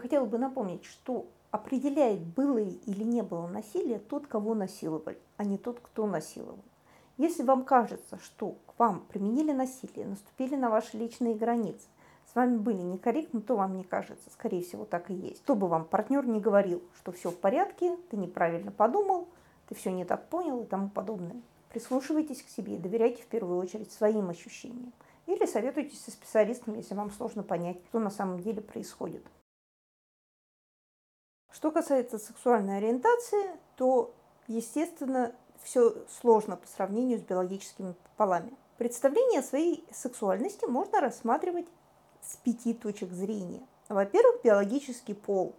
Я хотела бы напомнить, что определяет, было или не было насилия тот, кого насиловали, а не тот, кто насиловал. Если вам кажется, что к вам применили насилие, наступили на ваши личные границы, с вами были некорректны, то вам не кажется. Скорее всего, так и есть. Что бы вам партнер не говорил, что все в порядке, ты неправильно подумал, ты все не так понял и тому подобное. Прислушивайтесь к себе и доверяйте в первую очередь своим ощущениям. Или советуйтесь со специалистом, если вам сложно понять, что на самом деле происходит. Что касается сексуальной ориентации, то, естественно, все сложно по сравнению с биологическими полами. Представление о своей сексуальности можно рассматривать с пяти точек зрения. Во-первых, биологический пол,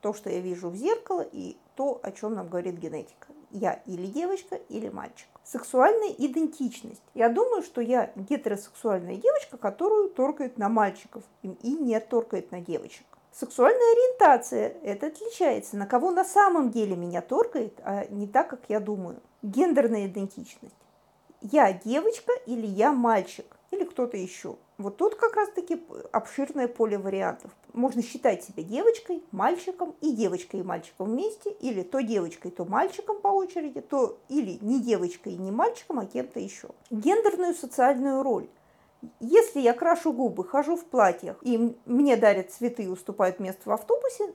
то, что я вижу в зеркало, и то, о чем нам говорит генетика. Я или девочка, или мальчик. Сексуальная идентичность. Я думаю, что я гетеросексуальная девочка, которую торкает на мальчиков и не торкает на девочек. Сексуальная ориентация – это отличается, на кого на самом деле меня торкает, а не так, как я думаю. Гендерная идентичность. Я девочка или я мальчик, или кто-то еще. Вот тут как раз-таки обширное поле вариантов. Можно считать себя девочкой, мальчиком и девочкой и мальчиком вместе, или то девочкой, то мальчиком по очереди, то или не девочкой и не мальчиком, а кем-то еще. Гендерную социальную роль. Если я крашу губы, хожу в платьях, и мне дарят цветы и уступают место в автобусе,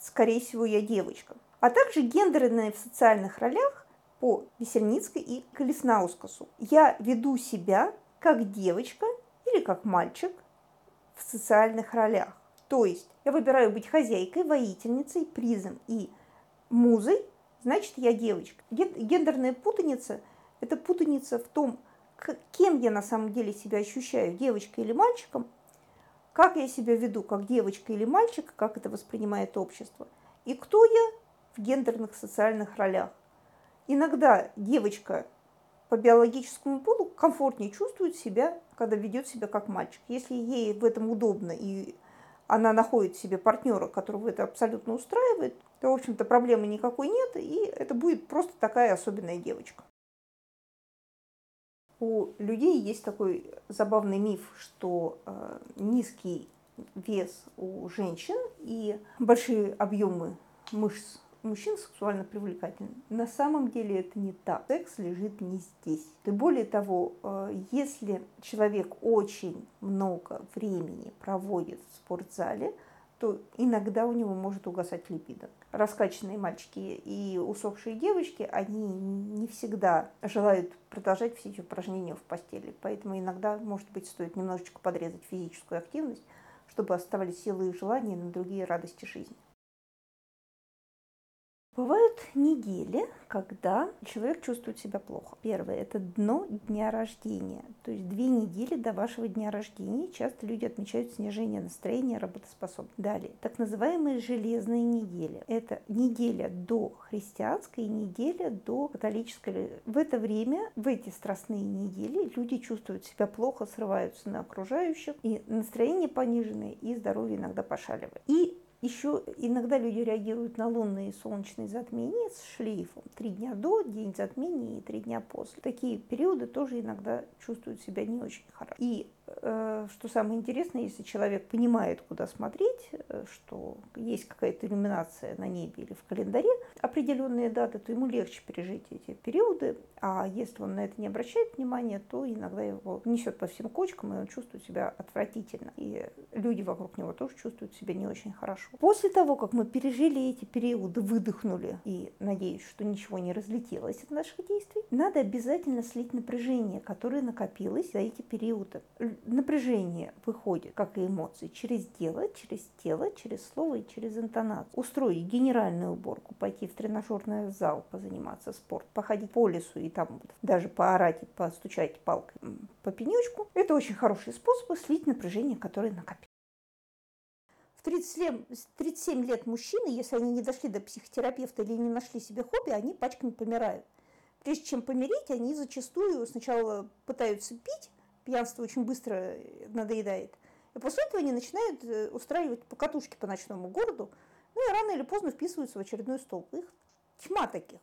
скорее всего, я девочка. А также гендерные в социальных ролях по Весельницкой и Колеснаускасу. Я веду себя как девочка или как мальчик в социальных ролях. То есть я выбираю быть хозяйкой, воительницей, призом и музой, значит, я девочка. Гендерная путаница – это путаница в том, кем я на самом деле себя ощущаю, девочкой или мальчиком, как я себя веду, как девочка или мальчик, как это воспринимает общество, и кто я в гендерных социальных ролях. Иногда девочка по биологическому полу комфортнее чувствует себя, когда ведет себя как мальчик. Если ей в этом удобно и она находит себе партнера, которого это абсолютно устраивает, то, в общем-то, проблемы никакой нет, и это будет просто такая особенная девочка. У людей есть такой забавный миф, что э, низкий вес у женщин и большие объемы мышц мужчин сексуально привлекательны. На самом деле это не так. Секс лежит не здесь. И более того, э, если человек очень много времени проводит в спортзале, то иногда у него может угасать либидо. Раскачанные мальчики и усохшие девочки, они не всегда желают продолжать все эти упражнения в постели. Поэтому иногда, может быть, стоит немножечко подрезать физическую активность, чтобы оставались силы и желания на другие радости жизни. Бывают недели, когда человек чувствует себя плохо. Первое – это дно дня рождения. То есть две недели до вашего дня рождения часто люди отмечают снижение настроения, работоспособности. Далее, так называемые железные недели. Это неделя до христианской и неделя до католической. В это время, в эти страстные недели, люди чувствуют себя плохо, срываются на окружающих, и настроение пониженное, и здоровье иногда пошаливает. И еще иногда люди реагируют на лунные и солнечные затмения с шлейфом. Три дня до, день затмения и три дня после. Такие периоды тоже иногда чувствуют себя не очень хорошо. И Э, что самое интересное, если человек понимает, куда смотреть, э, что есть какая-то иллюминация на небе или в календаре, определенные даты, то ему легче пережить эти периоды. А если он на это не обращает внимания, то иногда его несет по всем кочкам, и он чувствует себя отвратительно. И люди вокруг него тоже чувствуют себя не очень хорошо. После того, как мы пережили эти периоды, выдохнули, и надеюсь, что ничего не разлетелось от наших действий, надо обязательно слить напряжение, которое накопилось за эти периоды напряжение выходит, как и эмоции, через дело, через тело, через слово и через интонацию. Устроить генеральную уборку, пойти в тренажерный зал, позаниматься спортом, походить по лесу и там даже поорать постучать палкой по пенечку. Это очень хороший способ слить напряжение, которое накопилось. В 37, 37 лет мужчины, если они не дошли до психотерапевта или не нашли себе хобби, они пачками помирают. Прежде чем помереть, они зачастую сначала пытаются пить, пьянство очень быстро надоедает. И после этого они начинают э, устраивать покатушки по ночному городу, ну и рано или поздно вписываются в очередной столб. Их тьма таких.